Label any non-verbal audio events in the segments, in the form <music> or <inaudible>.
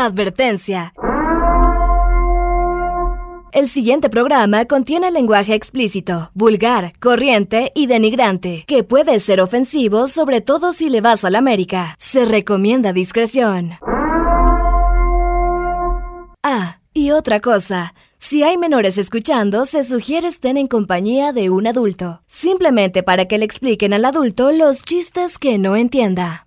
Advertencia. El siguiente programa contiene lenguaje explícito, vulgar, corriente y denigrante, que puede ser ofensivo sobre todo si le vas a la América. Se recomienda discreción. Ah, y otra cosa. Si hay menores escuchando, se sugiere estén en compañía de un adulto, simplemente para que le expliquen al adulto los chistes que no entienda.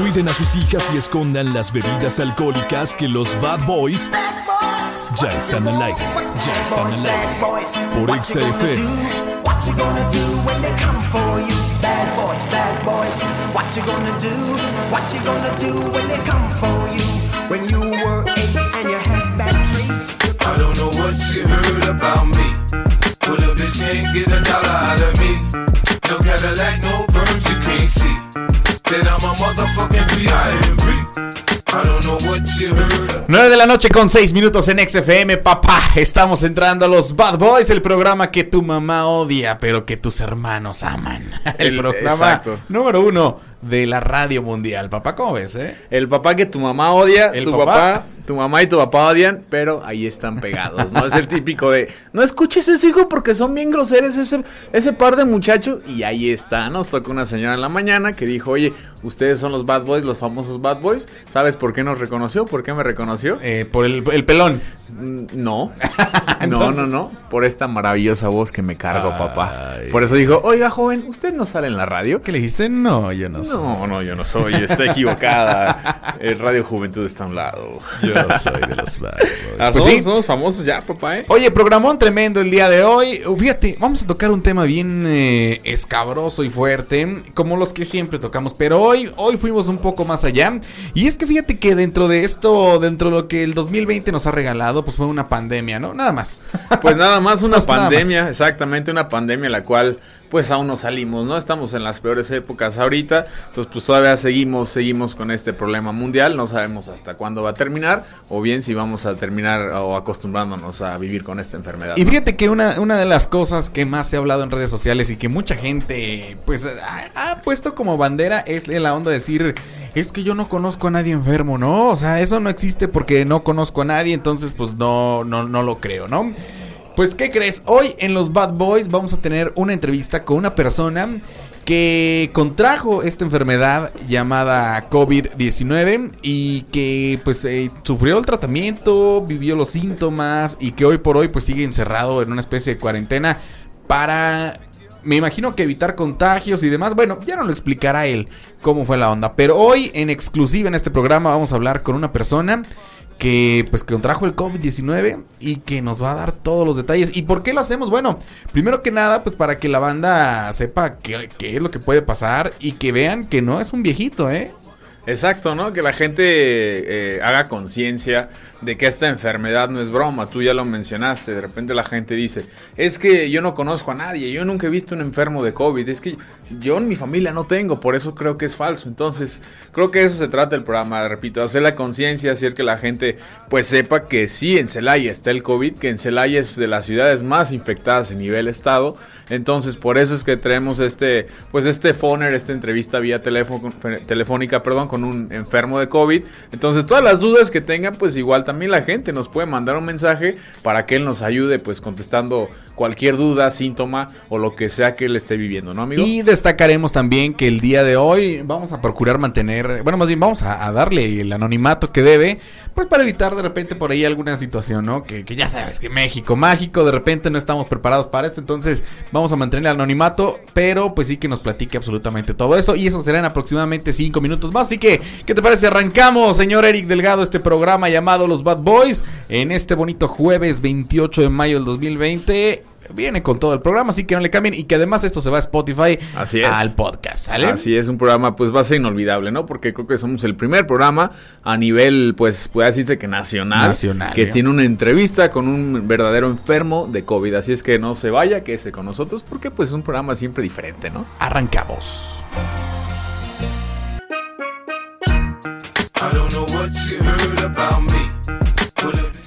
Cuiden a sus hijas y escondan las bebidas alcohólicas que los Bad Boys ya están al aire. Ya están al aire. Por XFM. What you gonna do when they come for you? Bad boys, bad boys. What you gonna do? What you gonna do when they come for you? When you were eight and you had bad traits. I don't know what you heard about me. But a bitch can't get a dollar out of me. No Cadillac, no perms, you can't see. That I'm a motherfucking B.I.M.B. I don't know what you heard. 9 de la noche con 6 minutos en XFM, papá. Estamos entrando a los Bad Boys, el programa que tu mamá odia, pero que tus hermanos aman. <laughs> El, El- programa exacto. número uno de la radio mundial. Papá, ¿cómo ves, eh? El papá que tu mamá odia, El tu papá. papá. tu mamá y tu papá odian, pero ahí están pegados, ¿no? Es el típico de, no escuches eso, hijo, porque son bien groseros ese, ese par de muchachos. Y ahí está, nos tocó una señora en la mañana que dijo, oye, ustedes son los bad boys, los famosos bad boys. ¿Sabes por qué nos reconoció? ¿Por qué me reconoció? Eh, por el, el pelón. Mm, No, <laughs> no, no, no. Por esta maravillosa voz que me cargo, papá. Por eso dijo, oiga, joven, ¿usted no sale en la radio? ¿Qué le dijiste? No, yo no. No, no, yo no soy, está equivocada. <laughs> El Radio Juventud está a un lado. Yo no soy de los Bad Boys. Ah, Pues somos, sí. somos famosos ya, papá, ¿eh? Oye, programón tremendo el día de hoy. Fíjate, vamos a tocar un tema bien eh, escabroso y fuerte, como los que siempre tocamos, pero hoy, hoy fuimos un poco más allá. Y es que fíjate que dentro de esto, dentro de lo que el 2020 nos ha regalado, pues fue una pandemia, ¿no? Nada más. Pues nada más una <laughs> Pues pandemia, exactamente una pandemia la cual pues aún no salimos, ¿no? Estamos en las peores épocas ahorita, entonces pues todavía seguimos, seguimos con este problema mundial, no sabemos hasta cuándo va a terminar o bien si vamos a terminar o acostumbrándonos a vivir con esta enfermedad. Y fíjate que una, una de las cosas que más se ha hablado en redes sociales y que mucha gente pues ha, ha puesto como bandera es la onda de decir es que yo no conozco a nadie enfermo, ¿no? O sea, eso no existe porque no conozco a nadie, entonces pues no, no, no lo creo, ¿no? Pues, ¿qué crees? Hoy en los Bad Boys vamos a tener una entrevista con una persona que contrajo esta enfermedad llamada COVID-19 y que pues eh, sufrió el tratamiento, vivió los síntomas y que hoy por hoy pues sigue encerrado en una especie de cuarentena para, me imagino que evitar contagios y demás. Bueno, ya no lo explicará él cómo fue la onda, pero hoy en exclusiva en este programa vamos a hablar con una persona que pues contrajo el COVID-19 y que nos va a dar todos los detalles. ¿Y por qué lo hacemos? Bueno, primero que nada, pues para que la banda sepa qué, qué es lo que puede pasar y que vean que no es un viejito, ¿eh? Exacto, ¿no? Que la gente eh, haga conciencia de que esta enfermedad no es broma. Tú ya lo mencionaste. De repente la gente dice, es que yo no conozco a nadie, yo nunca he visto un enfermo de COVID. Es que yo en mi familia no tengo, por eso creo que es falso. Entonces, creo que eso se trata el programa, repito, hacer la conciencia, hacer que la gente pues sepa que sí, en Celaya está el COVID, que en Celaya es de las ciudades más infectadas a nivel estado. Entonces, por eso es que traemos este, pues este phoner, esta entrevista vía telefónica, perdón, con un enfermo de COVID. Entonces, todas las dudas que tengan, pues igual también la gente nos puede mandar un mensaje para que él nos ayude, pues contestando cualquier duda, síntoma o lo que sea que él esté viviendo, ¿no, amigo? Y destacaremos también que el día de hoy vamos a procurar mantener, bueno, más bien vamos a, a darle el anonimato que debe, pues para evitar de repente por ahí alguna situación, ¿no? Que, que ya sabes que México, mágico, de repente no estamos preparados para esto, entonces vamos a mantener el anonimato, pero pues sí que nos platique absolutamente todo eso y eso será en aproximadamente cinco minutos más, así que, ¿qué te parece? Arrancamos, señor Eric Delgado, este programa llamado Los Bad Boys en este bonito jueves 28 de mayo del 2020. Viene con todo el programa, así que no le cambien. Y que además esto se va a Spotify Así es. al podcast, ¿sale? Así es, un programa pues va a ser inolvidable, ¿no? Porque creo que somos el primer programa a nivel, pues puede decirse que nacional, Nacional, que ¿eh? tiene una entrevista con un verdadero enfermo de COVID. Así es que no se vaya, quédese con nosotros porque pues es un programa siempre diferente, ¿no? Arrancamos. I don't know what you heard about me.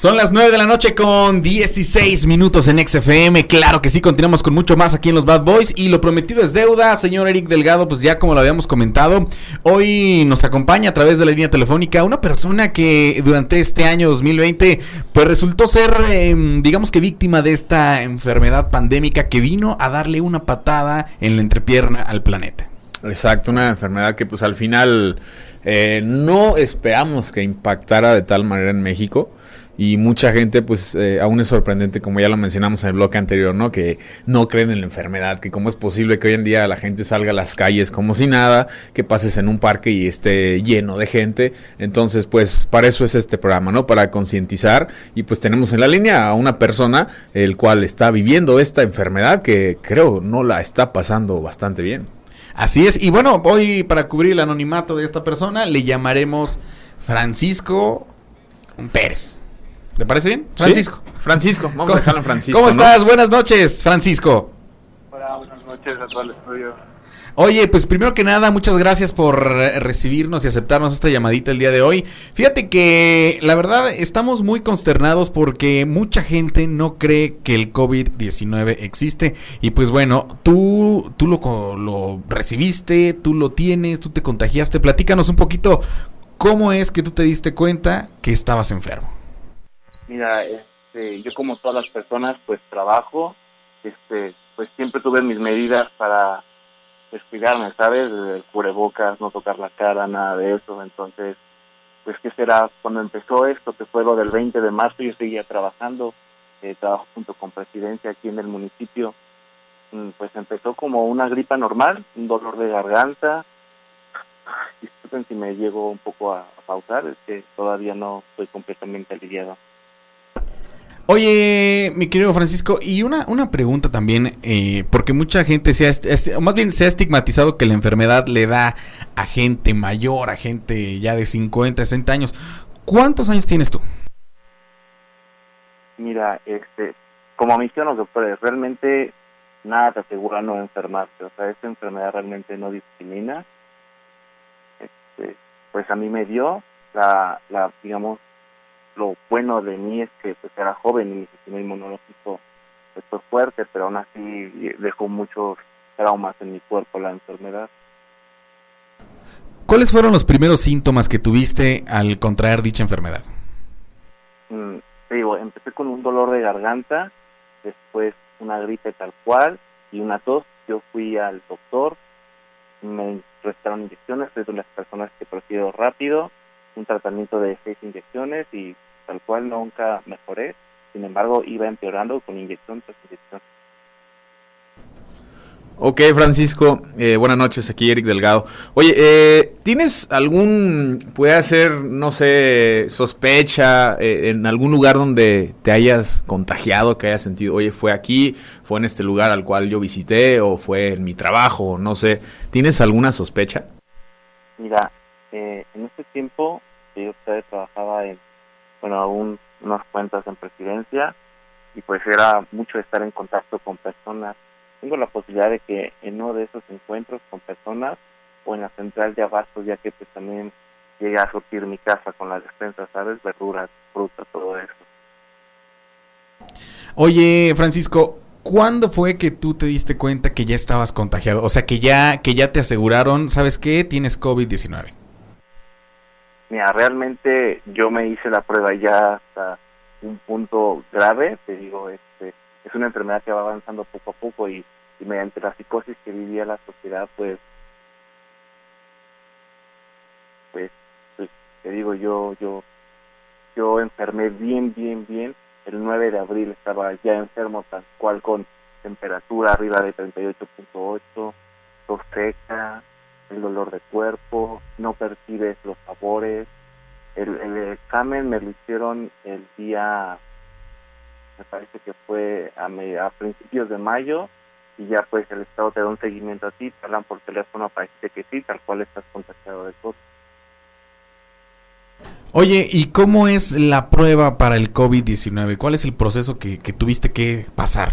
Son las 9 de la noche con 16 minutos en XFM. Claro que sí, continuamos con mucho más aquí en los Bad Boys. Y lo prometido es deuda, señor Eric Delgado. Pues ya como lo habíamos comentado, hoy nos acompaña a través de la línea telefónica una persona que durante este año 2020, pues resultó ser, eh, digamos que víctima de esta enfermedad pandémica que vino a darle una patada en la entrepierna al planeta. Exacto, una enfermedad que pues al final eh, no esperamos que impactara de tal manera en México y mucha gente pues eh, aún es sorprendente como ya lo mencionamos en el bloque anterior no que no creen en la enfermedad que cómo es posible que hoy en día la gente salga a las calles como si nada que pases en un parque y esté lleno de gente. Entonces pues para eso es este programa no para concientizar y pues tenemos en la línea a una persona el cual está viviendo esta enfermedad que creo no la está pasando bastante bien. Así es, y bueno, hoy para cubrir el anonimato de esta persona le llamaremos Francisco Pérez. ¿Te parece bien? Francisco. Francisco, vamos a dejarlo en Francisco. ¿Cómo ¿no? estás? Buenas noches, Francisco. Hola, buenas noches a todo el estudio. Oye, pues primero que nada, muchas gracias por recibirnos y aceptarnos esta llamadita el día de hoy. Fíjate que la verdad estamos muy consternados porque mucha gente no cree que el COVID-19 existe. Y pues bueno, tú, tú lo, co- lo recibiste, tú lo tienes, tú te contagiaste. Platícanos un poquito cómo es que tú te diste cuenta que estabas enfermo. Mira, este, yo como todas las personas, pues trabajo, este, pues siempre tuve mis medidas para pues, cuidarme, ¿sabes? El cubrebocas, no tocar la cara, nada de eso. Entonces, pues qué será cuando empezó esto, que fue lo del 20 de marzo, yo seguía trabajando, eh, trabajo junto con presidencia aquí en el municipio. Mm, Pues empezó como una gripa normal, un dolor de garganta. Disculpen si me llego un poco a, a pausar, es que todavía no estoy completamente aliviado. Oye, mi querido Francisco, y una, una pregunta también, eh, porque mucha gente se ha, est- est- o más bien se ha estigmatizado que la enfermedad le da a gente mayor, a gente ya de 50, 60 años. ¿Cuántos años tienes tú? Mira, este, como mencionan los doctores, realmente nada te asegura no enfermarte. O sea, esta enfermedad realmente no discrimina. Este, pues a mí me dio la, la, digamos, lo bueno de mí es que pues era joven y mi sistema inmunológico pues, fue fuerte, pero aún así dejó muchos traumas en mi cuerpo la enfermedad. ¿Cuáles fueron los primeros síntomas que tuviste al contraer dicha enfermedad? Mm, te digo, empecé con un dolor de garganta, después una gripe tal cual y una tos. Yo fui al doctor, me recetaron inyecciones, soy de las personas que prefiero rápido, un tratamiento de seis inyecciones y tal cual nunca mejoré. Sin embargo, iba empeorando con inyección tras inyección. Ok, Francisco, eh, buenas noches, aquí Eric Delgado. Oye, eh, ¿tienes algún, puede ser, no sé, sospecha eh, en algún lugar donde te hayas contagiado, que hayas sentido, oye, fue aquí, fue en este lugar al cual yo visité, o fue en mi trabajo, no sé, ¿tienes alguna sospecha? Mira, eh, en este tiempo que yo trabajaba en, bueno, aún unas cuentas en presidencia y pues era mucho estar en contacto con personas. Tengo la posibilidad de que en uno de esos encuentros con personas o en la central de abastos, ya que pues también llegué a surtir mi casa con las despensas, ¿sabes? Verduras, fruta, todo eso. Oye, Francisco, ¿cuándo fue que tú te diste cuenta que ya estabas contagiado? O sea, que ya, que ya te aseguraron, ¿sabes qué? Tienes COVID-19. Mira, realmente yo me hice la prueba ya hasta un punto grave, te digo, este, es una enfermedad que va avanzando poco a poco y, mediante la psicosis que vivía la sociedad, pues, pues, pues, te digo, yo, yo, yo enfermé bien, bien, bien. El 9 de abril estaba ya enfermo tal cual con temperatura arriba de 38.8, tos seca, el dolor de cuerpo, no percibes los sabores. El, el examen me lo hicieron el día, me parece que fue a, me- a principios de mayo, y ya pues el Estado te da un seguimiento a ti, te hablan por teléfono para decirte que sí, tal cual estás contagiado de COVID. Oye, ¿y cómo es la prueba para el COVID-19? ¿Cuál es el proceso que, que tuviste que pasar?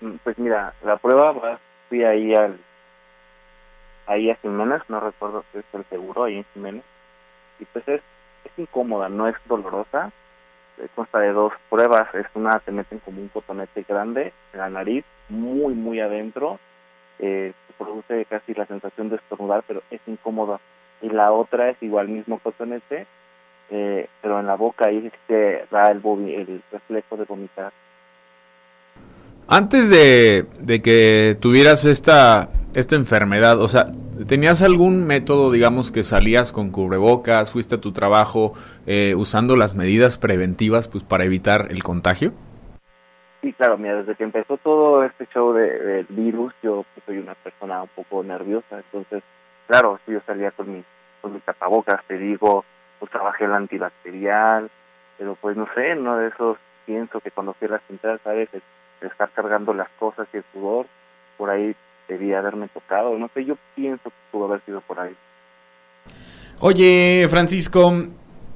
Mm, Pues mira, la prueba fui ahí al ahí a Jiménez, no recuerdo si es el seguro, ahí en Jiménez, y pues es, es incómoda, no es dolorosa, eh, consta de dos pruebas. Es una, te meten como un cotonete grande en la nariz, muy, muy adentro. Eh, produce casi la sensación de estornudar, pero es incómodo. Y la otra es igual mismo cotonete, eh, pero en la boca ahí te da el, el reflejo de vomitar. Antes de, de, que tuvieras esta, esta enfermedad, o sea, ¿tenías algún método, digamos, que salías con cubrebocas, fuiste a tu trabajo eh, usando las medidas preventivas pues para evitar el contagio? Sí, claro, mira, desde que empezó todo este show del de virus, yo pues, soy una persona un poco nerviosa, entonces, claro, sí, yo salía con mi, con mi tapabocas, te digo, pues trabajé el antibacterial, pero pues no sé, no de esos pienso que cuando a las ¿sabes? estar cargando las cosas y el sudor, por ahí debía haberme tocado, no sé, yo pienso que pudo haber sido por ahí. Oye, Francisco,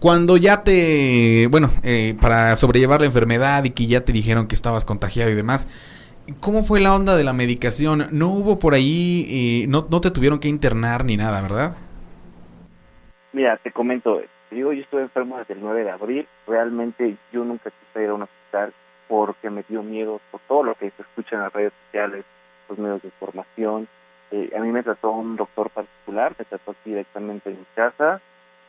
cuando ya te, bueno, eh, para sobrellevar la enfermedad y que ya te dijeron que estabas contagiado y demás, ¿cómo fue la onda de la medicación? No hubo por ahí, eh, no, no te tuvieron que internar ni nada, ¿verdad? Mira, te comento, digo, yo estuve enfermo desde el 9 de abril, realmente yo nunca quise ir a un hospital, porque me dio miedo por todo lo que se escucha en las redes sociales, los medios de información. Eh, a mí me trató un doctor particular, me trató directamente en mi casa.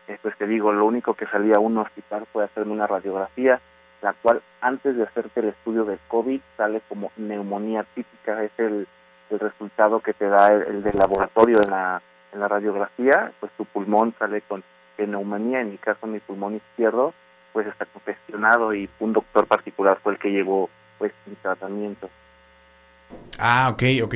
Eh, pues te digo, lo único que salía a un hospital fue hacerme una radiografía, la cual antes de hacerte el estudio del COVID sale como neumonía típica, es el, el resultado que te da el, del laboratorio en la, en la radiografía, pues tu pulmón sale con neumonía, en mi caso mi pulmón izquierdo pues está confeccionado y un doctor particular fue el que llevó pues mi tratamiento. Ah, ok, ok.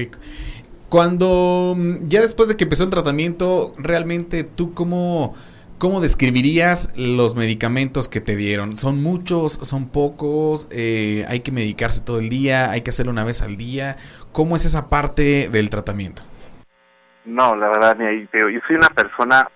Cuando mm, ya después de que empezó el tratamiento, realmente tú cómo, cómo describirías los medicamentos que te dieron? ¿Son muchos? ¿Son pocos? Eh, ¿Hay que medicarse todo el día? ¿Hay que hacerlo una vez al día? ¿Cómo es esa parte del tratamiento? No, la verdad, yo soy una persona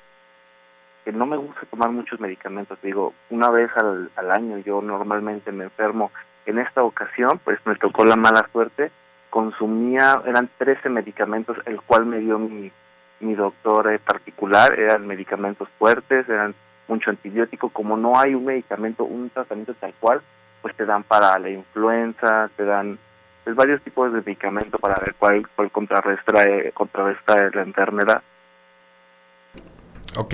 no me gusta tomar muchos medicamentos. Digo, una vez al, al año yo normalmente me enfermo. En esta ocasión, pues me tocó la mala suerte. Consumía, eran 13 medicamentos, el cual me dio mi, mi doctor eh, particular. Eran medicamentos fuertes, eran mucho antibiótico. Como no hay un medicamento, un tratamiento tal cual, pues te dan para la influenza, te dan pues, varios tipos de medicamentos para ver cuál, cuál contrarresta, eh, contrarresta la enfermedad. Ok.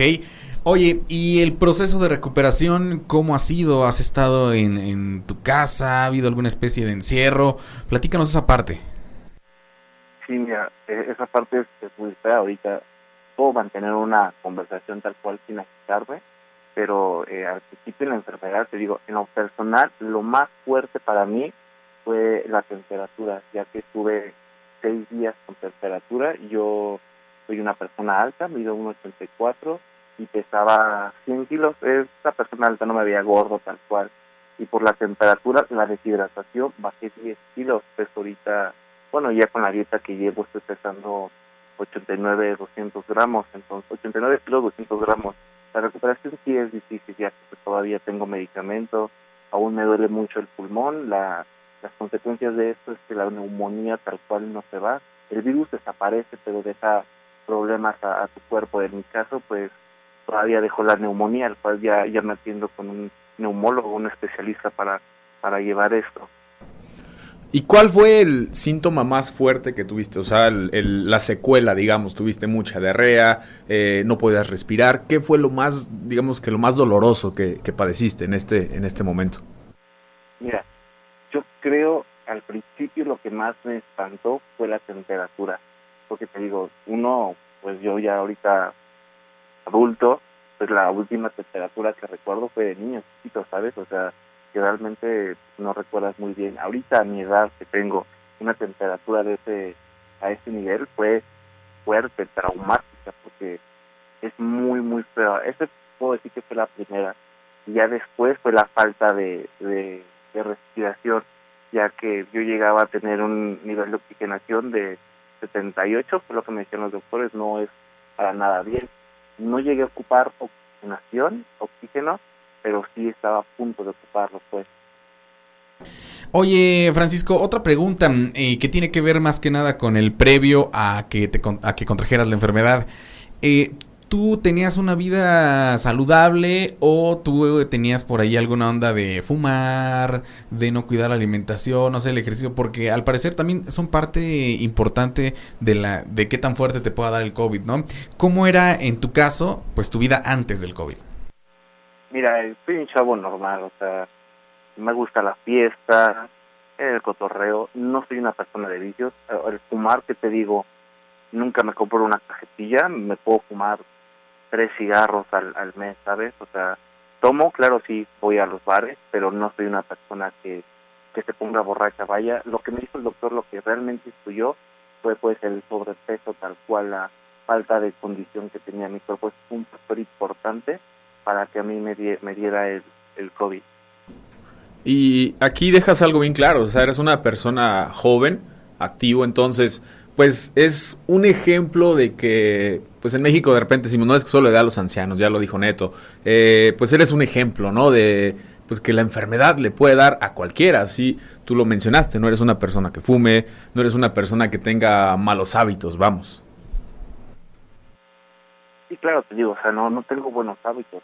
Oye, ¿y el proceso de recuperación cómo ha sido? ¿Has estado en, tu casa? ¿Ha habido alguna especie de encierro? Platícanos esa parte. Sí, mira, e, esa parte es, muy fea. Ahorita puedo mantener una conversación tal cual sin agitarme, pero eh, al principio de la enfermedad, te digo, en lo personal, lo más fuerte para mí fue la temperatura, ya que estuve seis días con temperatura. Yo soy una persona alta, mido 1,84 y pesaba 100 kilos. Esta persona alta no me veía gordo tal cual. Y por la temperatura, la deshidratación, bajé 10 kilos. Peso ahorita, bueno, ya con la dieta que llevo estoy pesando 89, 200 gramos. Entonces, 89 kilos, 200 gramos. La recuperación sí es difícil, ya que todavía tengo medicamento, aún me duele mucho el pulmón. La, las consecuencias de esto es que la neumonía tal cual no se va. El virus desaparece, pero deja problemas a, a tu cuerpo. En mi caso, pues todavía dejó la neumonía, al cual ya, ya me atiendo con un neumólogo, un especialista para, para llevar esto. ¿Y cuál fue el síntoma más fuerte que tuviste? O sea, el, la secuela, digamos, tuviste mucha diarrea, eh, no podías respirar. ¿Qué fue lo más, digamos, que lo más doloroso que, que padeciste en este, en este momento? Mira, yo creo al principio lo que más me espantó fue la temperatura. Porque te digo, uno, pues yo ya ahorita adulto, pues la última temperatura que recuerdo fue de niño chiquito, ¿sabes? O sea, que realmente no recuerdas muy bien. Ahorita a mi edad que tengo una temperatura de ese a ese nivel fue fuerte, traumática, porque es muy, muy feo. Ese puedo decir que fue la primera. Y ya después fue la falta de, de, de respiración, ya que yo llegaba a tener un nivel de oxigenación de 78, fue lo que me decían los doctores, no es para nada bien no llegué a ocupar oxigenación, oxígeno, pero sí estaba a punto de ocuparlo, pues. Oye, Francisco, otra pregunta eh, que tiene que ver más que nada con el previo a que te a que contrajeras la enfermedad. Eh, ¿tú tenías una vida saludable o tú tenías por ahí alguna onda de fumar, de no cuidar la alimentación, no sé, el ejercicio? Porque al parecer también son parte importante de la de qué tan fuerte te pueda dar el COVID, ¿no? ¿Cómo era en tu caso, pues tu vida antes del COVID? Mira, soy un chavo normal, o sea, me gusta la fiesta, el cotorreo, no soy una persona de vicios. El fumar, que te digo, nunca me compro una cajetilla, me puedo fumar tres cigarros al, al mes, ¿sabes? O sea, tomo, claro, sí, voy a los bares, pero no soy una persona que, que se ponga borracha. Vaya, lo que me dijo el doctor, lo que realmente influyó fue pues el sobrepeso, tal cual la falta de condición que tenía mi cuerpo. Es un factor importante para que a mí me, me diera el, el COVID. Y aquí dejas algo bien claro, o sea, eres una persona joven, activo, entonces, pues es un ejemplo de que, pues en México de repente decimos, no es que solo le da a los ancianos, ya lo dijo Neto, eh, pues eres un ejemplo, ¿no? De, pues que la enfermedad le puede dar a cualquiera, así tú lo mencionaste, no eres una persona que fume, no eres una persona que tenga malos hábitos, vamos. Sí, claro, te digo, o sea, no, no tengo buenos hábitos,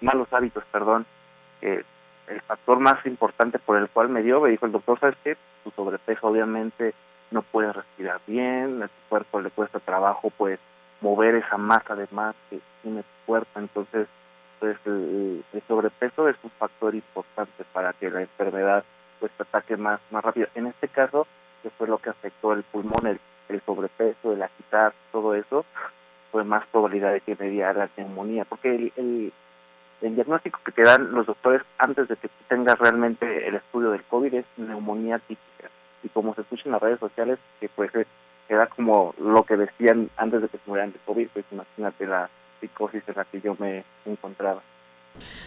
malos hábitos, perdón. Eh, el factor más importante por el cual me dio, me dijo el doctor, ¿sabes qué? Tu sobrepeso obviamente no puede respirar bien, a tu cuerpo le cuesta trabajo pues mover esa masa de más que tiene tu cuerpo, entonces pues el, sobrepeso es un factor importante para que la enfermedad pues ataque más, más rápido. En este caso, que fue lo que afectó el pulmón, el, el sobrepeso, el agitar, todo eso, fue más probabilidad de que me diera la neumonía, porque el, el el diagnóstico que te dan los doctores antes de que tú tengas realmente el estudio del COVID es neumonía típica. Y como se escucha en las redes sociales, que pues era como lo que decían antes de que se murieran de COVID, pues imagínate la psicosis en la que yo me encontraba.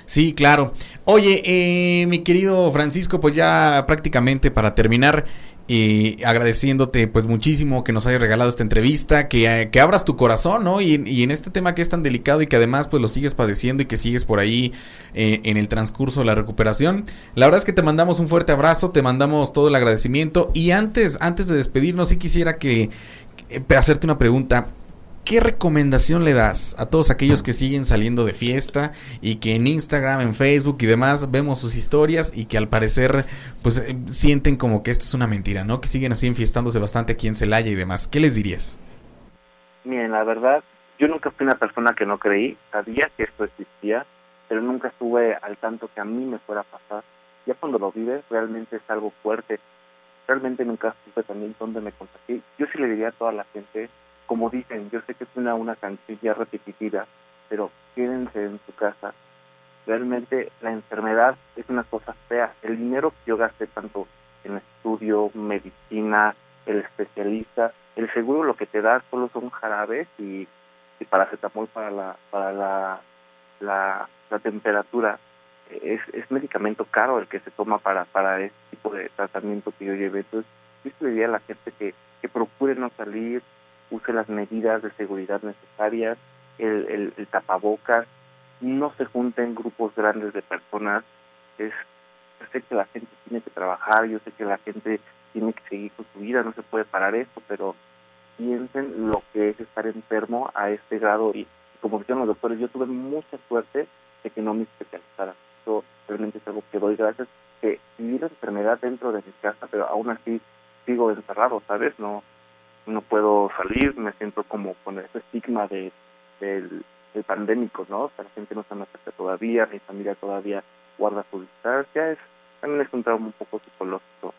Sí, claro. Oye, eh, mi querido Francisco, pues ya prácticamente para terminar, y agradeciéndote pues muchísimo que nos hayas regalado esta entrevista, que, que abras tu corazón, ¿no? Y, y, en este tema que es tan delicado y que además pues lo sigues padeciendo y que sigues por ahí eh, en el transcurso de la recuperación. La verdad es que te mandamos un fuerte abrazo, te mandamos todo el agradecimiento y antes, antes de despedirnos sí quisiera que, que hacerte una pregunta. ¿Qué recomendación le das a todos aquellos que siguen saliendo de fiesta y que en Instagram, en Facebook y demás vemos sus historias y que al parecer pues eh, sienten como que esto es una mentira, ¿no? Que siguen así enfiestándose bastante aquí en Celaya y demás. ¿Qué les dirías? Miren, la verdad, yo nunca fui una persona que no creí, sabía que esto existía, pero nunca estuve al tanto que a mí me fuera a pasar. Ya cuando lo vives realmente es algo fuerte. Realmente nunca supe también dónde me contagié. Yo sí le diría a toda la gente como dicen, yo sé que es una, canción repetitiva, pero quédense en su casa. Realmente la enfermedad es una cosa fea. El dinero que yo gasté tanto en estudio, medicina, el especialista, el seguro lo que te da solo son jarabes y, y paracetamol para la para la, la, la temperatura. Es, es medicamento caro el que se toma para para este tipo de tratamiento que yo llevé. Entonces, yo le diría a la gente que, que procure no salir, use las medidas de seguridad necesarias, el, el, tapabocas, no se junten grupos grandes de personas. Es, yo sé que la gente tiene que trabajar, yo sé que la gente tiene que seguir con su vida, no se puede parar esto, pero piensen lo que es estar enfermo a este grado y, como decían los doctores, yo tuve mucha suerte de que no me especializara. Yo realmente es algo que doy gracias, que viví la enfermedad dentro de mi casa, pero aún así sigo encerrado, ¿sabes? No no puedo salir, me siento como con ese estigma de, del, pandémico, ¿no? O sea, la gente no se me acerca todavía, mi familia todavía guarda su distancia, es, también es un trauma un poco psicológico.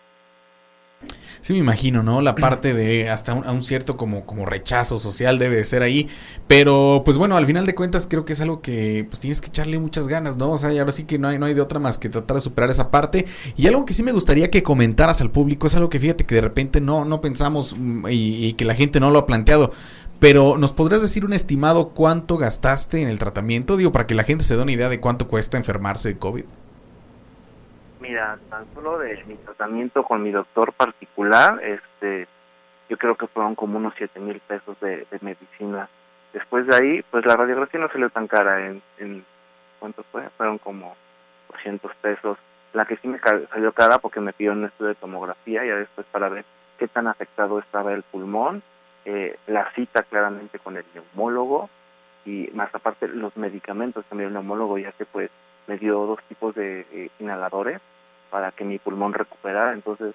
Sí, me imagino, ¿no? La parte de hasta un, un, cierto como, como rechazo social debe de ser ahí. Pero, pues bueno, al final de cuentas creo que es algo que pues tienes que echarle muchas ganas, ¿no? O sea, y ahora sí que no hay, no hay de otra más que tratar de superar esa parte. Y algo que sí me gustaría que comentaras al público es algo que fíjate que de repente no, no pensamos mm, y, y que la gente no lo ha planteado. Pero, ¿nos podrías decir un estimado cuánto gastaste en el tratamiento? Digo, para que la gente se dé una idea de cuánto cuesta enfermarse de COVID. Mira, tan solo de mi tratamiento con mi doctor particular, este, yo creo que fueron como unos siete mil pesos de, de, medicina. Después de ahí, pues la radiografía no salió tan cara. En, en ¿Cuánto fue? Fueron como 200 pesos. La que sí me salió cara porque me pidió un estudio de tomografía, ya después para ver qué tan afectado estaba el pulmón, eh, la cita claramente con el neumólogo y más aparte los medicamentos, también el neumólogo ya que pues me dio dos tipos de eh, inhaladores para que mi pulmón recuperara, entonces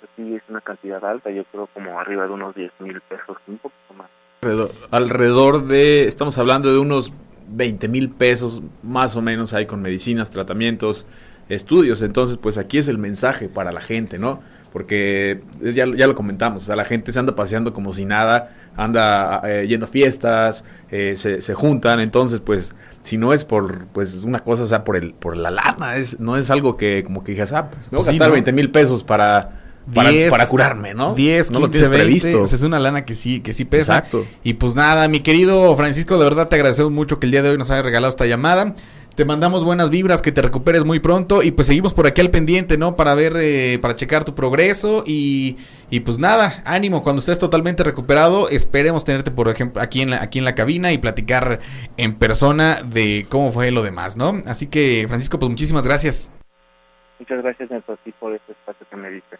pues, sí es una cantidad alta, yo creo como arriba de unos 10 mil pesos, un poquito más. Alrededor, alrededor de, estamos hablando de unos 20 mil pesos más o menos ahí con medicinas, tratamientos, estudios. Entonces, pues aquí es el mensaje para la gente, ¿no? Porque es- ya, ya lo comentamos, o sea, la gente se anda paseando como si nada, anda eh, yendo a fiestas, eh, se, se juntan, entonces, pues, si no es por, pues, una cosa, o sea, por el, por la lana, es, no es algo que, como que digas, ah, pues, Sí, gastar ¿no? 20 mil pesos para, para, 10, para curarme, ¿no? 10, no lo 15, tienes 20, previsto. o sea, es una lana que sí, que sí pesa. Exacto. Y pues nada, mi querido Francisco, de verdad te agradecemos mucho que el día de hoy nos hayas regalado esta llamada. Te mandamos buenas vibras, que te recuperes muy pronto y pues seguimos por aquí al pendiente, ¿no? Para ver, eh, para checar tu progreso y, y pues nada, ánimo, cuando estés totalmente recuperado, esperemos tenerte, por ejemplo, aquí en, la, aquí en la cabina y platicar en persona de cómo fue lo demás, ¿no? Así que, Francisco, pues muchísimas gracias. Muchas gracias Neto, a ti por este espacio que me diste.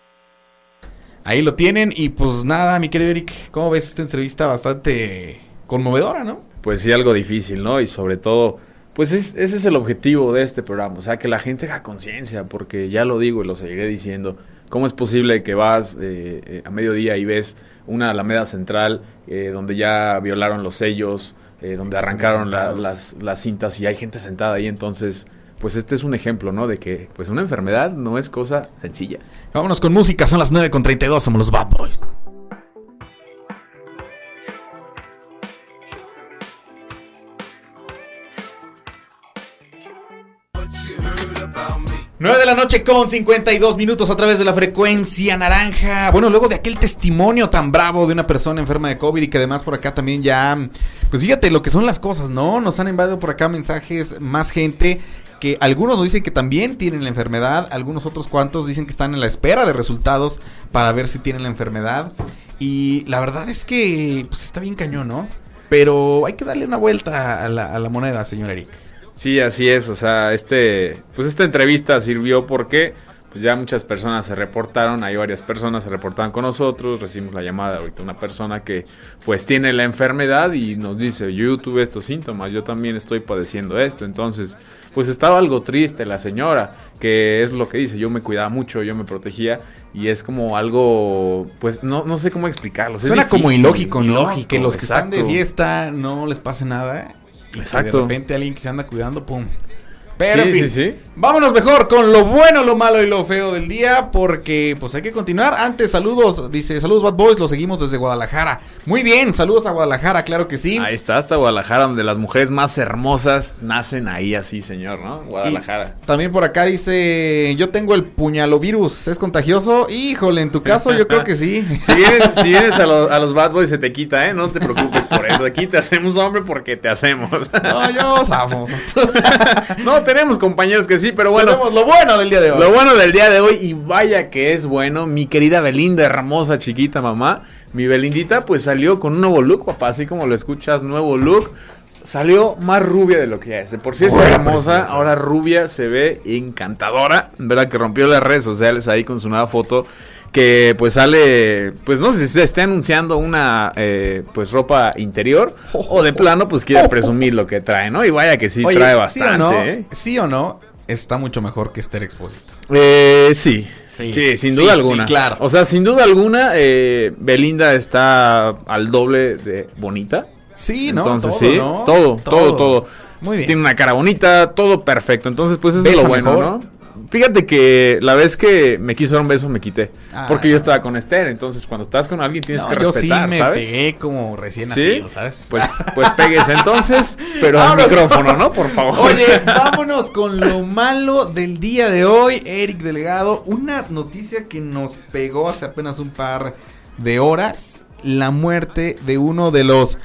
Ahí lo tienen y pues nada, mi querido Eric, ¿cómo ves esta entrevista bastante conmovedora, no? pues sí, algo difícil, ¿no? Y sobre todo, pues es- ese es el objetivo de este programa, o sea, que la gente haga conciencia, porque ya lo digo y lo seguiré diciendo, ¿cómo es posible que vas eh, eh, a mediodía y ves una Alameda Central eh, donde ya violaron los sellos, eh, donde arrancaron la- las, las cintas y hay gente sentada ahí? Entonces, pues este es un ejemplo, ¿no? De que pues una enfermedad no es cosa sencilla. Vámonos con música, son las 9 con 32, somos los Bad Boys. 9 de la noche con 52 minutos a través de la frecuencia naranja. Bueno, luego de aquel testimonio tan bravo de una persona enferma de COVID y que además por acá también ya, pues fíjate lo que son las cosas, ¿no? Nos han enviado por acá mensajes más gente que algunos nos dicen que también tienen la enfermedad, algunos otros cuantos dicen que están en la espera de resultados para ver si tienen la enfermedad. Y la verdad es que pues está bien cañón, ¿no? Pero hay que darle una vuelta a la, a la moneda, señor Eric. Sí, así es. O sea, este, pues esta entrevista sirvió porque pues ya muchas personas se reportaron, hay varias personas se reportaron con nosotros, recibimos la llamada de ahorita una persona que pues tiene la enfermedad y nos dice, yo tuve estos síntomas, yo también estoy padeciendo esto, entonces pues estaba algo triste la señora, que es lo que dice, yo me cuidaba mucho, yo me protegía y es como algo, pues no, no sé cómo explicarlo. es Suena como difícil, ilógico, ¿no? ilógico, que los que están de fiesta no les pase nada. Y que Exacto. de repente alguien que se anda cuidando, pum. Pero Sí, en fin, sí, sí. vámonos mejor con lo bueno, lo malo y lo feo del día, porque pues hay que continuar. Antes, saludos, dice, saludos Bad Boys, lo seguimos desde Guadalajara. Muy bien, saludos a Guadalajara, claro que sí. Ahí está, hasta Guadalajara, donde las mujeres más hermosas nacen ahí así, señor, ¿no? Y Guadalajara. también por acá dice, yo tengo el puñalovirus, ¿es contagioso? Híjole, en tu caso yo creo que sí. <laughs> Si vienes, si vienes a, los, a los Bad Boys se te quita, ¿eh? No te preocupes por eso. Aquí te hacemos hombre porque te hacemos. No, yo zafo. <laughs> <laughs> no, tenemos compañeros que sí, pero bueno. Tenemos lo bueno del día de hoy. Lo bueno del día de hoy, y vaya que es bueno, mi querida Belinda, hermosa, chiquita mamá. Mi Belindita, pues salió con un nuevo look, papá, así como lo escuchas, nuevo look. Salió más rubia de lo que ya es. De por sí es Buena, hermosa, preciosa. ahora rubia, se ve encantadora. ¿Verdad? Que rompió las redes sociales ahí con su nueva foto. Que pues sale, pues no sé si se esté anunciando una eh, pues ropa interior o de plano pues quiere presumir lo que trae, ¿no? Y vaya que sí Oye, trae ¿sí bastante, o no? ¿eh? Sí o no, está mucho mejor que Esther Expósito. Eh, sí, Sí, sí, sin sí, duda sí, alguna. claro. O sea, sin duda alguna, eh, Belinda está al doble de bonita. Sí, ¿no? Entonces, Todo, sí, ¿no? todo, todo, todo. Muy bien. Tiene una cara bonita, todo perfecto. Entonces, pues eso es ¿Besa lo bueno, mejor? ¿no? Fíjate que la vez que me quiso dar un beso me quité. Ah. porque yo estaba con Esther. Entonces, cuando estás con alguien tienes No, que yo sí respetar, me ¿sabes? pegué como recién ¿Sí? nacido, ¿sabes? Pues, pues pegues entonces, <laughs> pero al micrófono, ¿no? Por favor. Oye, <laughs> vámonos con lo malo del día de hoy, Eric Delegado. Una noticia que nos pegó hace apenas un par de horas. La muerte de uno de los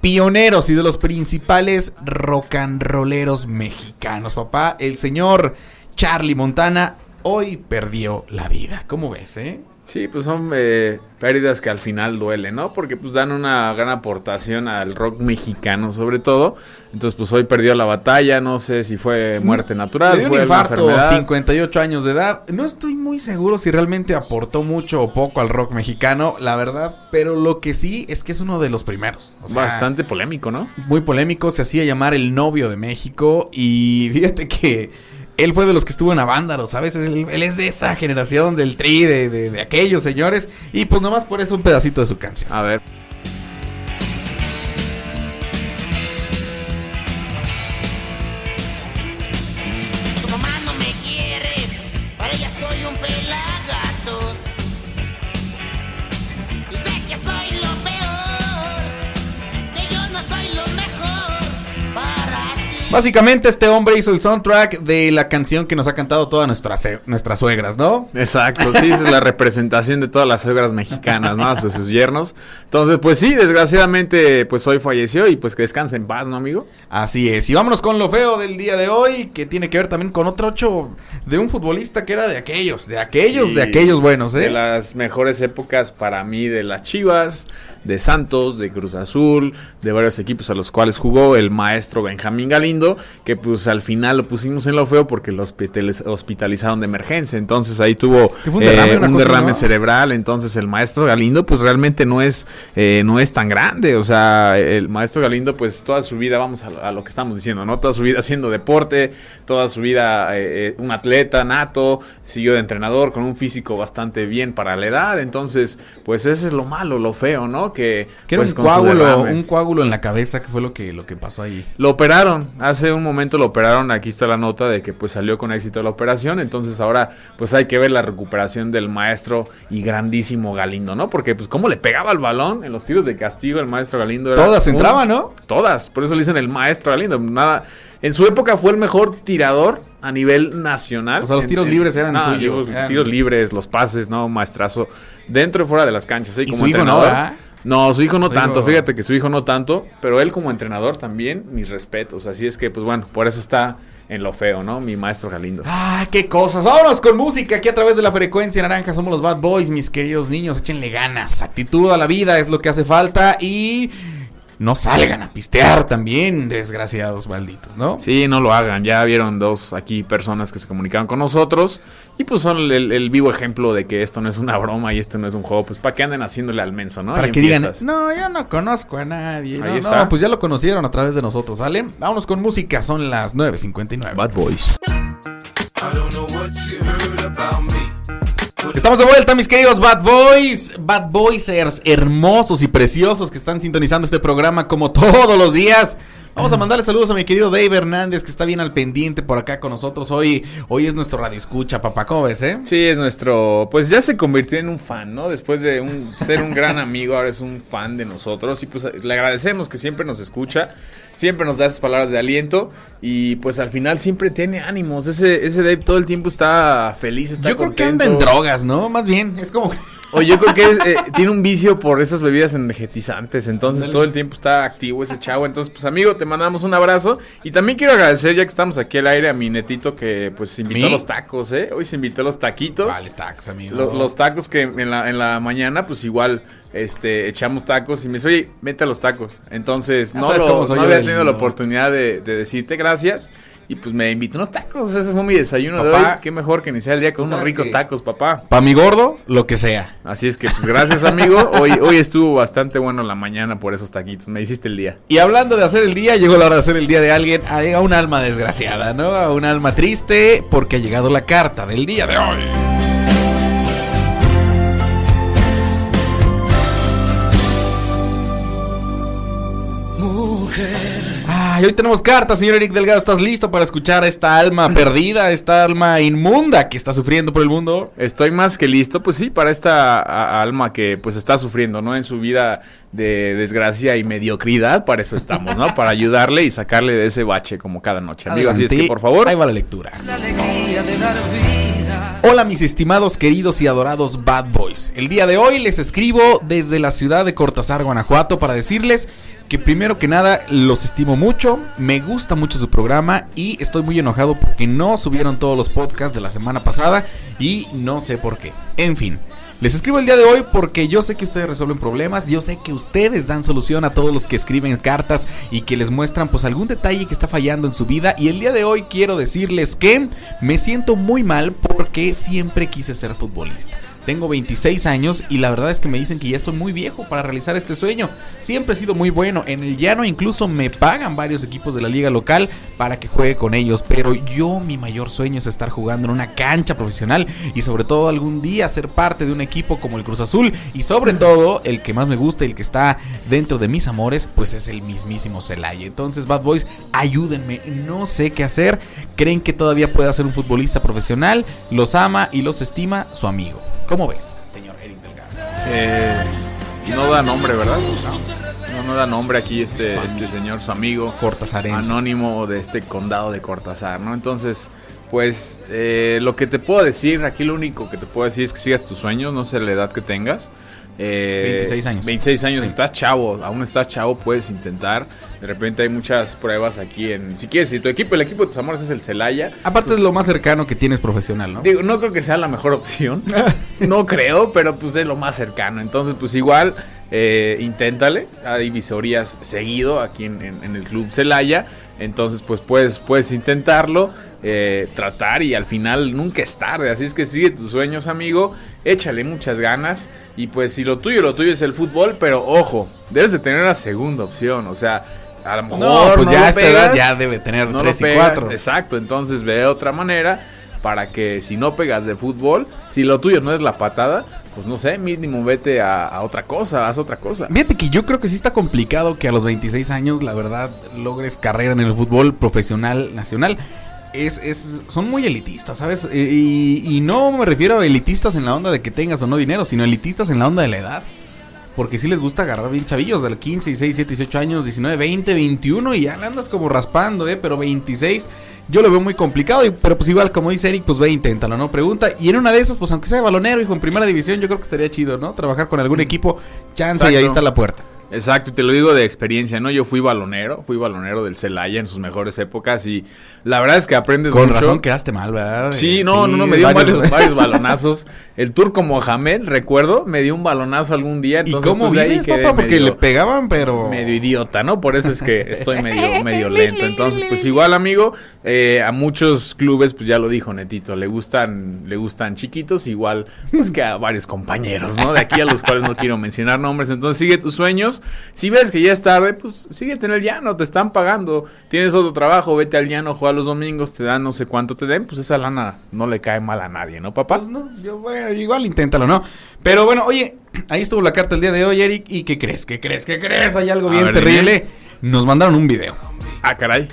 pioneros y de los principales rock and rolleros mexicanos, papá. El señor Charlie Montana hoy perdió la vida. ¿Cómo ves, eh? Sí, pues son eh, pérdidas que al final duelen, ¿no? Porque pues dan una gran aportación al rock mexicano sobre todo. Entonces pues hoy perdió la batalla, no sé si fue muerte natural, Le dio un fue alguna infarto, enfermedad. 58 años de edad. No estoy muy seguro si realmente aportó mucho o poco al rock mexicano, la verdad. Pero lo que sí es que es uno de los primeros. O sea, Bastante polémico, ¿no? muy polémico, se hacía llamar el novio de México y fíjate que él fue de los que estuvo en Avándaro, ¿sabes? Él, él es de esa generación del tri, de, de- de aquellos señores y pues nomás por eso un pedacito de su canción. A ver. Básicamente este hombre hizo el soundtrack de la canción que nos ha cantado todas nuestras, nuestras suegras, ¿no? Exacto, sí, esa es la <laughs> representación de todas las suegras mexicanas, ¿no? Sus, sus yernos. Entonces, pues sí, desgraciadamente, pues hoy falleció y pues que descanse en paz, ¿no, amigo? Así es, y vámonos con lo feo del día de hoy, que tiene que ver también con otro ocho de un futbolista que era de aquellos, de aquellos, Sí, de aquellos buenos, ¿eh? De las mejores épocas para mí de las Chivas, de Santos, de Cruz Azul, de varios equipos a los cuales jugó el maestro Benjamín Galindo, que pues al final lo pusimos en lo feo porque lo hospitaliz- hospitalizaron de emergencia. Entonces ahí tuvo un derrame, eh, un cerebral. Entonces el maestro Galindo pues realmente no es, eh, no es tan grande. O sea, el maestro Galindo pues toda su vida, vamos a, lo- a lo que estamos diciendo, ¿no? Toda su vida haciendo deporte, toda su vida eh, eh, un atleta nato, siguió de entrenador con un físico bastante bien para la edad. Entonces, pues ese es lo malo, lo feo, ¿no? Que, Que era pues, un con su coágulo, un coágulo en la cabeza, que fue lo que, lo que pasó ahí. Lo operaron, hace un momento lo operaron, aquí está la nota de que pues salió con éxito la operación, entonces ahora pues hay que ver la recuperación del maestro y grandísimo Galindo, ¿no? Porque pues cómo le pegaba el balón en los tiros de castigo el maestro Galindo era Todas entraban, ¿no? Todas, por eso le dicen el maestro Galindo, nada. En su época fue el mejor tirador a nivel nacional. O sea, los tiros en- libres eran no, suyos, Los tiros libres, los pases, no, maestrazo, dentro y fuera de las canchas, ¿eh? Y como su hijo no, entrenador. No, su hijo no Su tanto, hijo- fíjate que su hijo no tanto, pero él como entrenador también, mis respetos. Así es que, pues bueno, por eso está en lo feo, ¿no? Mi maestro Galindo. ¡Ah, qué cosas! Vámonos con música aquí a través de la frecuencia naranja. Somos los Bad Boys, mis queridos niños. Échenle ganas. Actitud a la vida es lo que hace falta. Y no salgan a pistear también, desgraciados malditos, ¿no? Sí, no lo hagan. Ya vieron dos aquí personas que se comunicaron con nosotros. Y pues son el, el vivo ejemplo de que esto no es una broma y esto no es un juego. Pues para que anden haciéndole al menso, ¿no? Para Ahí que digan, fiestas. no, yo no conozco a nadie. Ahí no, está. no, pues ya lo conocieron a través de nosotros, ¿sale? Vámonos con música, son las 9.59. Bad Boys. I don't know what you heard about me. Estamos de vuelta, mis queridos Bad Boys. Bad Boysers hermosos y preciosos que están sintonizando este programa como todos los días. Vamos a mandarle saludos a mi querido Dave Hernández, que está bien al pendiente por acá con nosotros. Hoy, hoy es nuestro radio escucha, papá. ¿Cómo ves, eh? Sí, es nuestro. Pues ya se convirtió en un fan, ¿no? Después de un, ser un gran amigo, ahora es un fan de nosotros. Y pues le agradecemos que siempre nos escucha, siempre nos da esas palabras de aliento. Y pues al final siempre tiene ánimos. Ese, ese Dave todo el tiempo está feliz, está Yo creo que anda en drogas, ¿no? Más bien, es como... O yo creo que es, eh, tiene un vicio por esas bebidas energetizantes. Entonces todo el tiempo está activo ese chavo. Entonces, pues amigo, te mandamos un abrazo. Y también quiero agradecer, ya que estamos aquí al aire, a mi netito que pues se invitó a los tacos, ¿eh? Hoy se invitó a los taquitos. Vale, tacos, amigo. Lo- los tacos que en la, en la mañana, pues igual, este, echamos tacos y me dice, oye, vete a los tacos. Entonces, no, lo- no había tenido la oportunidad de, de decirte gracias. Y pues me invitó a unos tacos. Ese fue mi desayuno de Papá, hoy. Qué mejor que iniciar el día con unos ricos que- tacos, papá. Para mi gordo, lo que sea. Así es que, pues gracias, amigo. Hoy, hoy estuvo bastante bueno la mañana por esos taquitos. Me hiciste el día. Y hablando de hacer el día, llegó la hora de hacer el día de alguien, a, a un alma desgraciada, ¿no? A un alma triste, porque ha llegado la carta del día de hoy. Ay, hoy tenemos carta, señor Eric Delgado. ¿Estás listo para escuchar a esta alma <laughs> perdida, esta alma inmunda que está sufriendo por el mundo? Estoy más que listo, pues sí, para esta alma que pues está sufriendo, ¿no? En su vida de desgracia y mediocridad, para eso estamos, ¿no? Para ayudarle y sacarle de ese bache como cada noche. <laughs> Amigo, así es que por favor, Ahí va la lectura. la alegría de dar vida. Hola mis estimados, queridos y adorados Bad Boys. El día de hoy les escribo desde la ciudad de Cortázar, Guanajuato, para decirles que primero que nada los estimo mucho, me gusta mucho su programa y estoy muy enojado porque no subieron todos los podcasts de la semana pasada y no sé por qué. En fin. Les escribo el día de hoy porque yo sé que ustedes resuelven problemas, yo sé que ustedes dan solución a todos los que escriben cartas y que les muestran pues algún detalle que está fallando en su vida y el día de hoy quiero decirles que me siento muy mal porque siempre quise ser futbolista. Tengo 26 años y la verdad es que me dicen que ya estoy muy viejo para realizar este sueño. Siempre he sido muy bueno. En el llano incluso me pagan varios equipos de la liga local para que juegue con ellos. Pero yo mi mayor sueño es estar jugando en una cancha profesional y sobre todo algún día ser parte de un equipo como el Cruz Azul. Y sobre todo el que más me gusta, el que está dentro de mis amores, pues es el mismísimo Celaya. Entonces Bad Boys, ayúdenme. No sé qué hacer. ¿Creen que todavía pueda ser un futbolista profesional? Los ama y los estima su amigo. ¿Cómo ves, señor Eric Delgado? Eh, no da nombre, ¿verdad? No, no da nombre aquí este, este señor, su amigo. Cortazarense. Anónimo de este condado de Cortázar, ¿no? Entonces, pues eh, lo que te puedo decir, aquí lo único que te puedo decir es que sigas tus sueños, no sé la edad que tengas. Eh, 26 años. 26 años, estás chavo, aún estás chavo, puedes intentar. De repente hay muchas pruebas aquí en... Si quieres, si tu equipo, el equipo de tus amores es el Celaya, Aparte es lo más cercano que tienes profesional, ¿no? Digo, no creo que sea la mejor opción. <laughs> no creo, pero pues es lo más cercano. Entonces, pues igual, eh, inténtale. Hay visorías seguido aquí en, en- en el Club Celaya. Entonces, pues puedes, puedes intentarlo, eh, tratar y al final nunca es tarde. Así es que sigue tus sueños, amigo. Échale muchas ganas. Y pues si lo tuyo, lo tuyo es el fútbol, pero ojo, debes de tener la segunda opción. O sea, a lo mejor... No, pues no ya a esta edad ya debe tener no y pegas, cuatro. Exacto, entonces ve otra manera para que si no pegas de fútbol, si lo tuyo no es la patada, pues no sé, mínimo vete a, a otra cosa, haz otra cosa. Fíjate que yo creo que sí está complicado que a los 26 años, la verdad, logres carrera en el fútbol profesional nacional. Es, es, son muy elitistas, ¿sabes? Y, y no me refiero a elitistas en la onda de que tengas o no dinero, sino elitistas en la onda de la edad. Porque sí les gusta agarrar bien chavillos, de 15, 16, 17, 18 años, 19, 20, 21 y ya le andas como raspando, ¿eh? Pero 26 yo lo veo muy complicado, y- pero pues igual como dice Eric, pues ve, inténtalo, ¿no? Pregunta. Y en una de esas, pues aunque sea balonero, hijo, en primera división, yo creo que estaría chido, ¿no? Trabajar con algún equipo, chance y ahí está la puerta. Exacto, y te lo digo de experiencia, ¿no? Yo fui balonero, fui balonero del Celaya en sus mejores épocas y la verdad es que aprendes Con mucho. razón quedaste mal, ¿verdad? Sí, Eh, no, no, no, me dio varios- varios, varios <laughs> balonazos. El turco Mohamed, recuerdo, me dio un balonazo algún día. ¿Y Entonces, cómo pues, ahí vives, quedé papá? Porque medio- le pegaban, pero... medio idiota, ¿no? Por eso es que estoy medio, <laughs> medio lento. Entonces, pues igual, amigo, eh, a muchos clubes, pues ya lo dijo Netito, le gustan, le gustan chiquitos, igual, pues que a varios compañeros, ¿no? De aquí a los cuales no quiero mencionar nombres. Entonces, sigue tus sueños. Si ves que ya es tarde, pues síguete en el llano, te están pagando. Tienes otro trabajo, vete al llano, juega los domingos, te dan no sé cuánto te den, pues esa lana no le cae mal a nadie, ¿no, papá? Pues no, yo, bueno, igual inténtalo, ¿no? Pero bueno, oye, ahí estuvo la carta el día de hoy, Eric. ¿Y qué crees? ¿Qué crees? ¿Qué crees? Hay algo A bien ver, terrible. Nos mandaron un video. Ah, caray.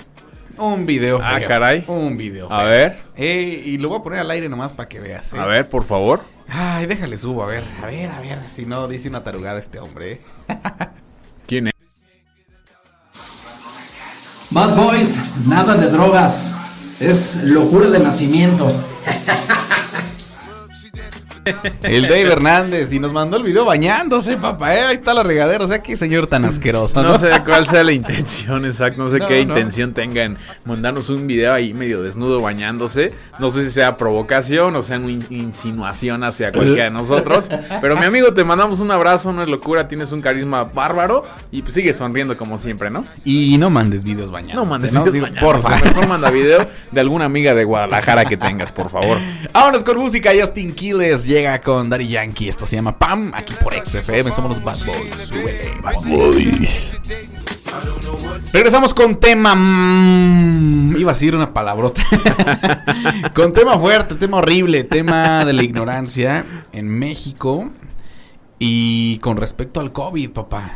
Un video Ah, feo. caray. Un video A ver, Eh, y lo voy a poner al aire nomás para que veas. ¿eh? a ver, por favor. Ay, déjale subo, a ver. A ver, a ver. Si no, dice una tarugada este hombre, ¿eh? ¿Quién es? Bad Boys, nada de drogas. Es locura de nacimiento. <laughs> El Dave Hernández. Y nos mandó el video bañándose, papá. ¿eh? Ahí está la regadera. O sea, qué señor tan asqueroso, ¿no? No sé cuál sea la intención, exacto. No sé <laughs> No, qué no. intención tenga en mandarnos un video ahí medio desnudo bañándose. No sé si sea provocación o sea una in- insinuación hacia cualquiera de nosotros. Pero mi amigo, te mandamos un abrazo, no es locura. Tienes un carisma bárbaro y pues sigue sonriendo como siempre, ¿no? Y no mandes videos bañados. No mandes videos Digo, bañados, Por favor. Mejor manda video de alguna amiga de Guadalajara que tengas, por favor. <laughs> Vámonos con música. Justin Quiles llega con Daddy Yankee. Esto se llama Pam. Aquí por XFM. Somos los Bad Boys. Bad Boys. Regresamos con tema. mm, iba a decir una palabrota. <laughs> con tema fuerte, tema horrible. Tema de la ignorancia en México. Y con respecto al COVID, papá.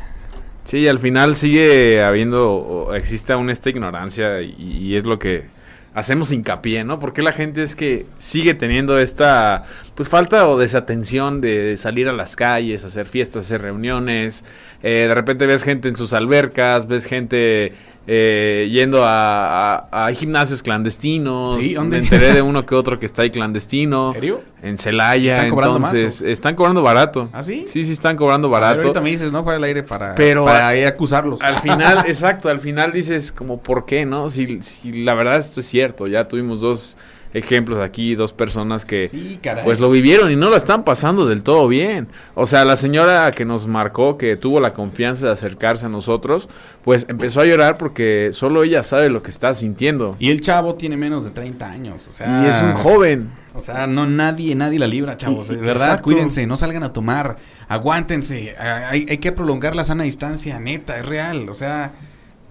Sí, al final sigue habiendo, existe aún esta ignorancia y es lo que hacemos hincapié, ¿no? Porque la gente es que sigue teniendo esta, pues falta o desatención de salir a las calles, hacer fiestas, hacer reuniones, eh, de repente ves gente en sus albercas, ves gente eh, yendo a, a- a gimnasios clandestinos. Sí, ¿dónde? Me enteré de <laughs> uno que otro que está ahí clandestino. ¿En serio? En Celaya. ¿Están cobrando más, entonces, están cobrando barato. ¿Ah, sí? Sí, sí, están cobrando A ver, barato. ahorita me dices, ¿no? Fuera del aire para, Pero- para ahí acusarlos. Al final, <laughs> exacto, al final dices como, ¿por qué, no? Si, si la verdad esto es cierto, ya tuvimos dos ejemplos aquí, dos personas que Sí, pues lo vivieron y no la están pasando del todo bien. O sea, la señora que nos marcó, que tuvo la confianza de acercarse a nosotros, pues empezó a llorar porque solo ella sabe lo que está sintiendo. Y el chavo tiene menos de 30 años, o sea... Y es un joven. O sea, no nadie, nadie la libra, chavos. De verdad, exacto. cuídense, no salgan a tomar, aguántense. Hay, hay que prolongar la sana distancia, neta, es real. O sea,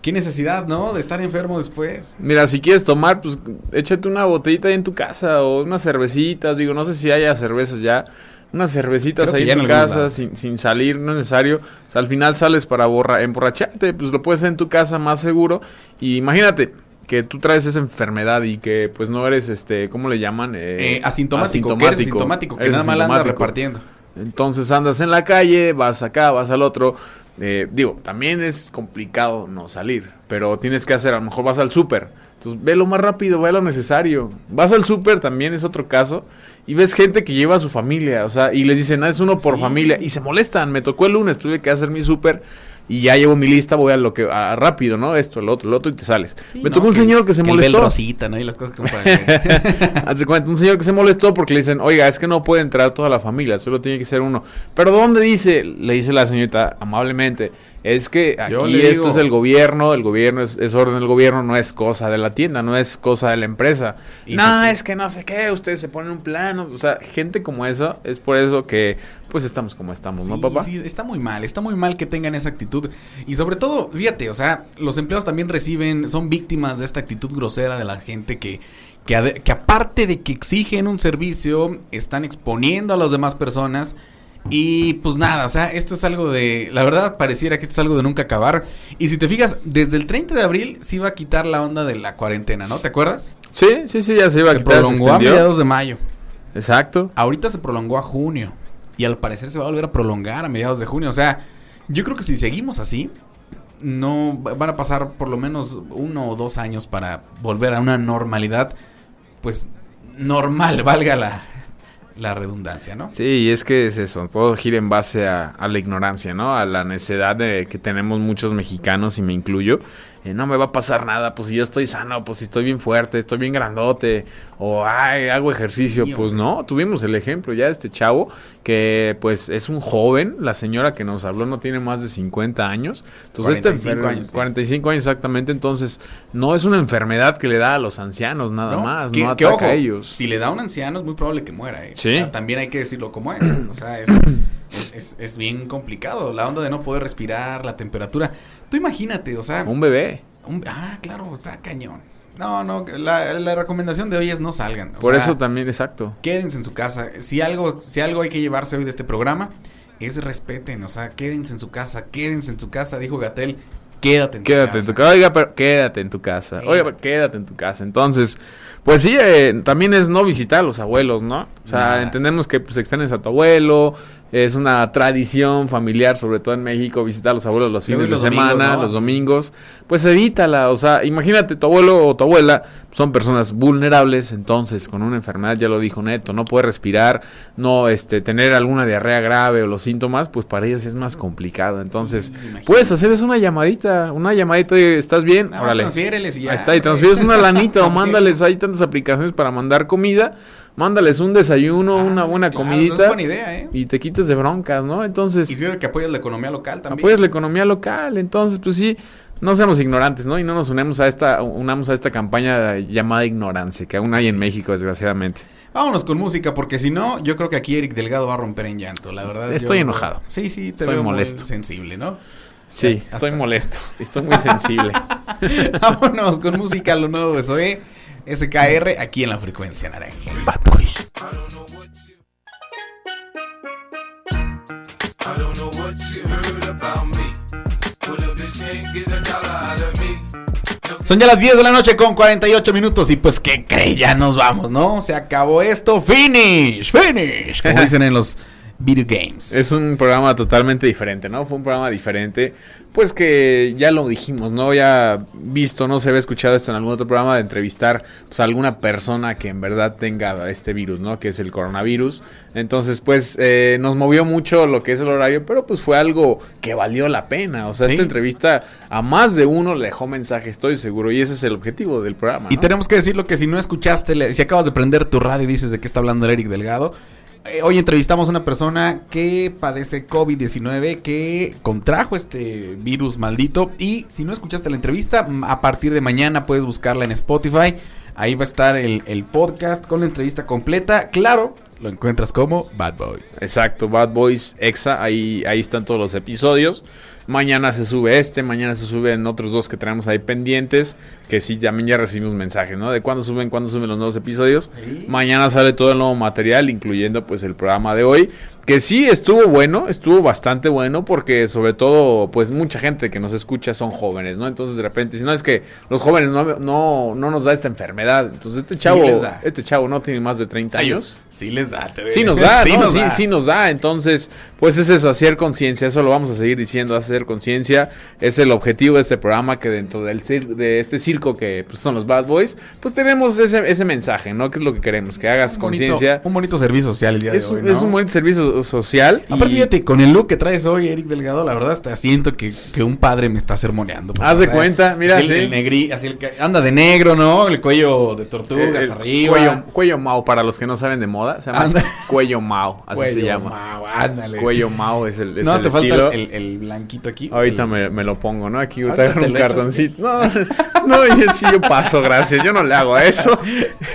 qué necesidad, ¿no? De estar enfermo después. Mira, si quieres tomar, pues échate una botellita ahí en tu casa o unas cervecitas. Digo, no sé si haya cervezas ya. Unas cervecitas Creo ahí en tu casa sin, sin salir, no es necesario. O sea, al final sales para borra emborracharte, pues lo puedes hacer en tu casa más seguro. Y imagínate que tú traes esa enfermedad y que pues no eres, este, ¿cómo le llaman? Eh, Eh, asintomático, que eres asintomático, que Eres nada más asintomático. repartiendo. Entonces andas en la calle, vas acá, vas al otro. Eh, digo, también es complicado no salir, pero tienes que hacer, a lo mejor vas al súper. Entonces ve lo más rápido, ve lo necesario. Vas al súper, también es otro caso, y ves gente que lleva a su familia, o sea, y les dicen, ah, es uno por Sí. familia, y se molestan. Me tocó el lunes, tuve que hacer mi súper, y ya llevo mi lista, voy a lo que, a, rápido, ¿no? Esto, el otro, el otro, y te sales. Me no, tocó un que- señor que se que el molestó. Rosita, ¿no? Y las cosas que <laughs> cuenta, un señor que se molestó porque le dicen, oiga, es que no puede entrar toda la familia, solo tiene que ser uno. Pero ¿dónde dice? Le dice la señorita amablemente, es que aquí esto es el gobierno, el gobierno es, es orden del gobierno, no es cosa de la tienda, no es cosa de la empresa. Y no, es que no sé qué, ustedes se ponen un plano, o sea, gente como esa, es por eso que pues estamos como estamos, ¿no, papá? sí, está muy mal, está muy mal que tengan esa actitud. Y sobre todo, fíjate, o sea, los empleados también reciben, son víctimas de esta actitud grosera de la gente que, que, que aparte de que exigen un servicio, están exponiendo a las demás personas. Y pues nada, o sea, esto es algo de, la verdad pareciera que esto es algo de nunca acabar. Y si te fijas, desde el 30 de abril se iba a quitar la onda de la cuarentena, ¿no? ¿Te acuerdas? Sí, sí, sí, ya se iba a Se quitar, se prolongó a mediados de mayo. Exacto. Ahorita se prolongó a junio. Y al parecer se va a volver a prolongar a mediados de junio. O sea, yo creo que si seguimos así, no va- van a pasar por lo menos uno o dos años para volver a una normalidad, pues normal, <laughs> valga la, la redundancia, ¿no? Sí, y es que es eso, todo gira en base a, a la ignorancia, ¿no? A la necedad de que tenemos muchos mexicanos, y me incluyo. Eh, no me va a pasar nada, pues si yo estoy sano, pues si estoy bien fuerte, estoy bien grandote, o ay, hago ejercicio, Sí, pues hombre. no, tuvimos el ejemplo ya de este chavo, que pues es un joven, la señora que nos habló no tiene más de 50 años, entonces esta 45 enfer- años, sí. 45 años exactamente, entonces no es una enfermedad que le da a los ancianos nada ¿No? más, Que- no ataca ojo, a ellos. Si le da a un anciano es muy probable que muera. ¿eh? Sí. O sea, también hay que decirlo como es. O sea, es, <clears throat> <clears throat> es, es- es bien complicado. La onda de no poder respirar, la temperatura. Tú imagínate, o sea... Un bebé. un- ah, claro, está cañón. No, no, la, la recomendación de hoy es no salgan. o Por sea, eso también, exacto. quédense en su casa. Si algo, si algo hay que llevarse hoy de este programa, es respeten. O sea, quédense en su casa, quédense en su casa, dijo Gatel. Quédate en tu Quédate casa. en tu casa. Oiga, pero quédate en tu casa. Oiga, pero quédate en tu casa. Entonces, pues sí, eh, también es no visitar a los abuelos, ¿no? O sea, Nada. entendemos que pues extrañas a tu abuelo. Es una tradición familiar, sobre todo en México, visitar a los abuelos los fines de los domingos, semana, ¿no? los domingos. Pues evítala. O sea, imagínate, tu abuelo o tu abuela son personas vulnerables. Entonces, con una enfermedad, ya lo dijo Neto, no puede respirar, no este, tener alguna diarrea grave o los síntomas, pues para ellos es más complicado. Entonces, Sí, puedes hacer es una llamadita, una llamadita, ¿estás bien? Órale. transfiéreles y ya. Ahí está, y transfieres una <laughs> lanita o mándales, hay tantas aplicaciones para mandar comida, mándales un desayuno, Ah, una buena claro, comidita Es buena idea, ¿eh? y te quites de broncas, ¿no? Entonces, Y sirve que apoyas la economía local también. apoyas la economía local, entonces, pues sí, no seamos ignorantes, ¿no? Y no nos unemos a esta, unamos a esta campaña llamada ignorancia, que aún hay en México, desgraciadamente. Vámonos con música, porque si no, yo creo que aquí Eric Delgado va a romper en llanto, la verdad. Estoy yo- enojado. Sí, sí, te Estoy veo muy molesto. sensible, ¿no? Sí, Hasta- estoy molesto, estoy muy sensible. <laughs> Vámonos con música, lo nuevo de Zoe, SKR, aquí en la frecuencia naranja. I don't know what you heard about me. But a bitch can't get a dollar out of me. Son ya las 10 de la noche con 48 minutos y pues ¿qué cree? Ya nos vamos, ¿no? Se acabó esto. Finish, finish. Como <laughs> dicen en los Video Games. Es un programa totalmente diferente, ¿no? Fue un programa diferente, pues que ya lo dijimos, ¿no? Ya visto, no se había escuchado esto en algún otro programa de entrevistar pues, a alguna persona que en verdad tenga este virus, ¿no? Que es el coronavirus. Entonces, pues eh, nos movió mucho lo que es el horario, pero pues fue algo que valió la pena. O sea, Sí. esta entrevista a más de uno le dejó mensaje, estoy seguro, y ese es el objetivo del programa. Y tenemos que decirlo que si no escuchaste, si acabas de prender tu radio y dices de qué está hablando Eric Delgado, eh, hoy entrevistamos a una persona que padece COVID-19, que contrajo este virus maldito. Y si no escuchaste la entrevista, a partir de mañana puedes buscarla en Spotify. Ahí va a estar el, podcast con la entrevista completa. Claro, lo encuentras como Bad Boys. Exacto, Bad Boys Exa, ahí están todos los episodios. Mañana se sube este, mañana se suben otros dos que tenemos ahí pendientes, que sí, también ya recibimos mensajes, ¿no? De cuándo suben, cuándo suben los nuevos episodios. Mañana sale todo el nuevo material, incluyendo pues el programa de hoy, que sí estuvo bueno, estuvo bastante bueno, porque sobre todo, pues mucha gente que nos escucha son jóvenes, ¿no? Entonces de repente, si no es que los jóvenes no, no, no nos da esta enfermedad, entonces este chavo, este chavo no tiene más de 30 años. Sí les da. te Sí nos da, Sí ¿no? nos sí, da. sí nos da. Entonces, pues es eso, hacer conciencia. Eso lo vamos a seguir diciendo, hacer conciencia. Es el objetivo de este programa que dentro del de este circo que pues, son los Bad Boys, pues tenemos ese, ese mensaje, ¿no? Que es lo que queremos, que hagas conciencia. Un bonito servicio social el día Es, de hoy. un- es ¿no? un buen servicio social. y- Aparte, fíjate, con el look que traes hoy, Eric Delgado, la verdad hasta siento que, que un padre me está sermoneando. Haz de cuenta, mira, así el, sí. el negrí, así el que anda de negro, ¿no? El cuello de tortuga el- hasta arriba. Cuello, cuello Mao, para los que no saben de moda, se llama Anda. cuello Mao, así se llama. Mau, ándale. Cuello Mao es el, es no, te estilo. falta el, el aquí. Ahorita me, me lo pongo, ¿no? Aquí te un lo echas. cartoncito. <laughs> No, no, yo sí yo paso, gracias. Yo no le hago a eso.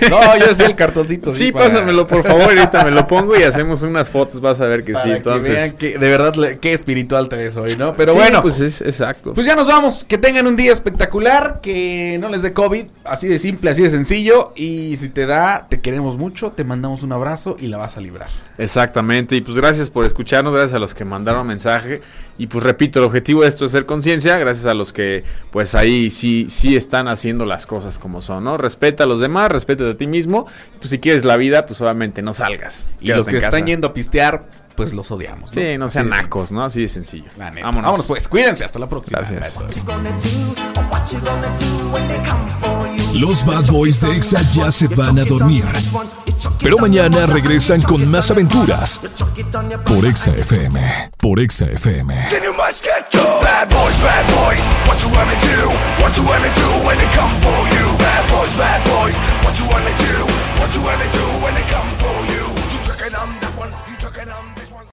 No, yo sé el cartoncito. Sí, para- pásamelo, por favor. Ahorita me lo pongo y hacemos unas fotos. Vas a ver que Para sí. que Entonces, vean que de verdad qué espiritual te ves hoy, ¿no? Pero Sí, bueno, pues es exacto. Pues ya nos vamos. Que tengan un día espectacular. Que no les dé COVID. Así de simple, así de sencillo. Y si te da, te queremos mucho. Te mandamos un abrazo y la vas a librar. Exactamente. Y pues gracias por escucharnos. Gracias a los que mandaron mensaje. Y pues repito, el objetivo de esto es ser conciencia. Gracias a los que pues ahí sí, sí están haciendo las cosas como son, ¿no? Respeta a los demás, respeta a ti mismo. Pues si quieres la vida, pues obviamente no salgas. Y los que están yendo a pistear, pues los odiamos. Sí, no sean nacos, ¿no? Así de sencillo. la neta. Vámonos. Vámonos pues. Cuídense. Hasta la próxima. Gracias. You. Los Bad Boys de Exa ya se van a dormir. Pero mañana regresan con más aventuras. Por Exa FM. Por Exa FM. Bad boys, bad boys, what you do? You do when for you?